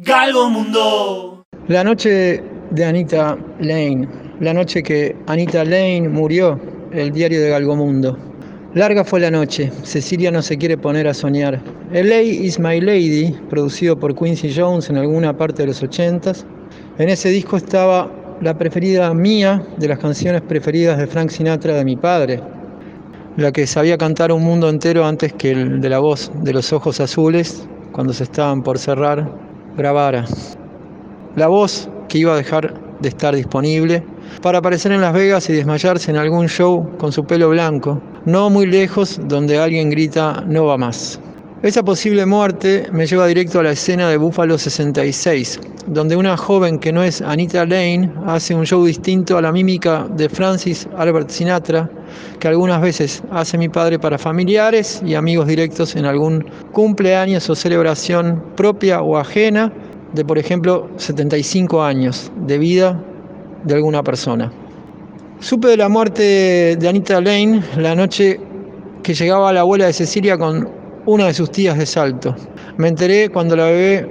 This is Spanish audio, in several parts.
Galgo Mundo. La noche de Anita Lane, la noche que Anita Lane murió, el diario de Galgomundo. Larga fue la noche, Cecilia no se quiere poner a soñar. LA is My Lady, producido por Quincy Jones en alguna parte de los 80s. En ese disco estaba la preferida mía de las canciones preferidas de Frank Sinatra de mi padre, la que sabía cantar un mundo entero antes que el de la voz de los ojos azules, cuando se estaban por cerrar grabara. La voz que iba a dejar de estar disponible para aparecer en Las Vegas y desmayarse en algún show con su pelo blanco, no muy lejos donde alguien grita no va más. Esa posible muerte me lleva directo a la escena de Buffalo 66, donde una joven que no es Anita Lane hace un show distinto a la mímica de Francis Albert Sinatra, que algunas veces hace mi padre para familiares y amigos directos en algún cumpleaños o celebración propia o ajena de, por ejemplo, 75 años de vida de alguna persona. Supe de la muerte de Anita Lane la noche que llegaba la abuela de Cecilia con una de sus tías de Salto. Me enteré cuando la bebé,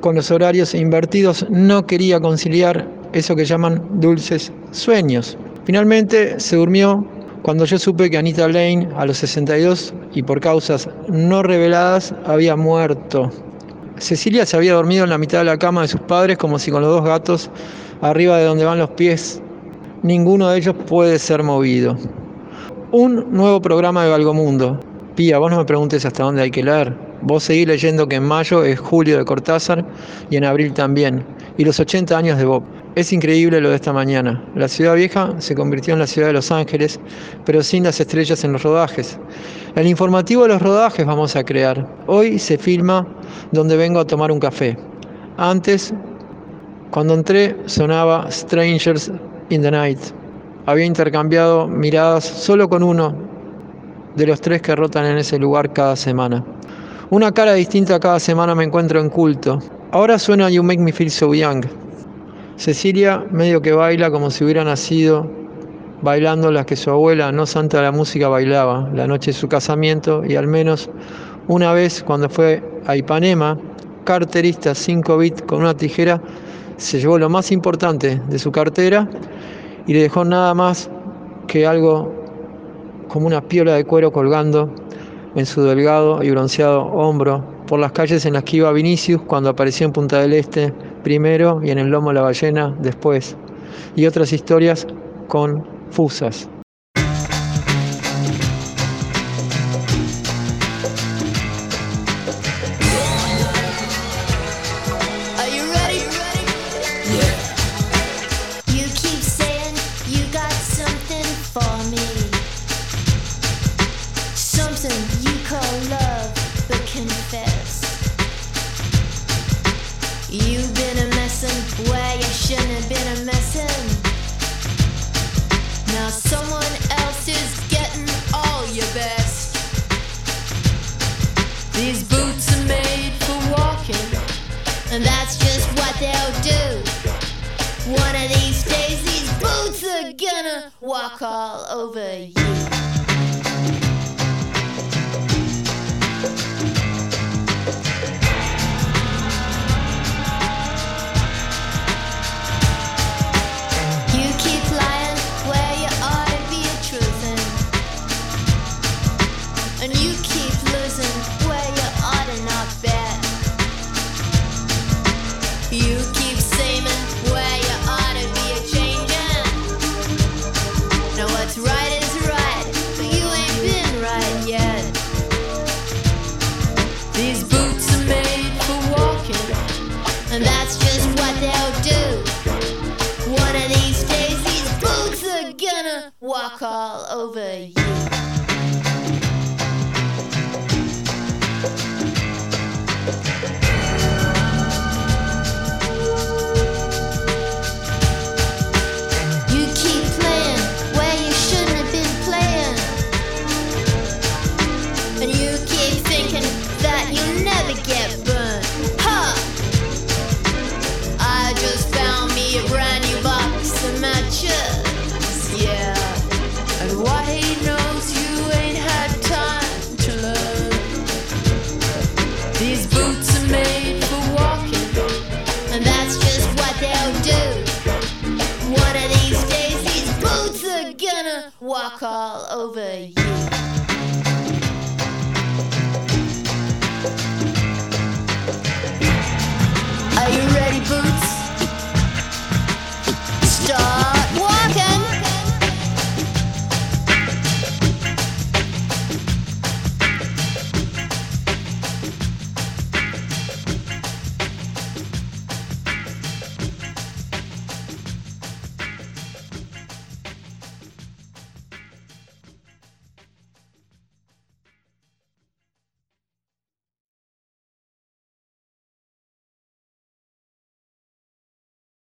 con los horarios invertidos, no quería conciliar eso que llaman dulces sueños. Finalmente se durmió cuando yo supe que Anita Lane, a los 62 y por causas no reveladas, había muerto. Cecilia se había dormido en la mitad de la cama de sus padres como si con los dos gatos arriba de donde van los pies, ninguno de ellos puede ser movido. Un nuevo programa de Galgomundo, Pía, vos no me preguntes hasta dónde hay que leer. Vos seguís leyendo que en mayo es julio de Cortázar y en abril también. Y los 80 años de Bob. Es increíble lo de esta mañana. La ciudad vieja se convirtió en la ciudad de Los Ángeles, pero sin las estrellas en los rodajes. El informativo de los rodajes vamos a crear. Hoy se filma donde vengo a tomar un café. Antes, cuando entré, sonaba Strangers in the Night. Había intercambiado miradas solo con uno de los tres que rotan en ese lugar cada semana. Una cara distinta cada semana me encuentro en culto. Ahora suena You Make Me Feel So Young. Cecilia medio que baila como si hubiera nacido bailando las que su abuela, no santa de la música, bailaba la noche de su casamiento y al menos una vez cuando fue a Ipanema, carterista 5 bit con una tijera, se llevó lo más importante de su cartera y le dejó nada más que algo como una piola de cuero colgando en su delgado y bronceado hombro por las calles en las que iba Vinicius cuando apareció en Punta del Este primero y en el lomo de la ballena después, y otras historias confusas. You've been a messin' where you shouldn't have been a messin'. Now someone else is all your best. These boots are made for and that's just what they'll do. One of these days, these boots are gonna walk all over you. These boots are made for walking, and that's just what they'll do. One of these days, these boots are gonna walk all over you. to get burned. huh? I just found me a brand new box of matches. Yeah. And why he knows you ain't had time to learn. These boots are made for walking, and that's just what they'll do. One of these days, these boots are gonna walk all over you.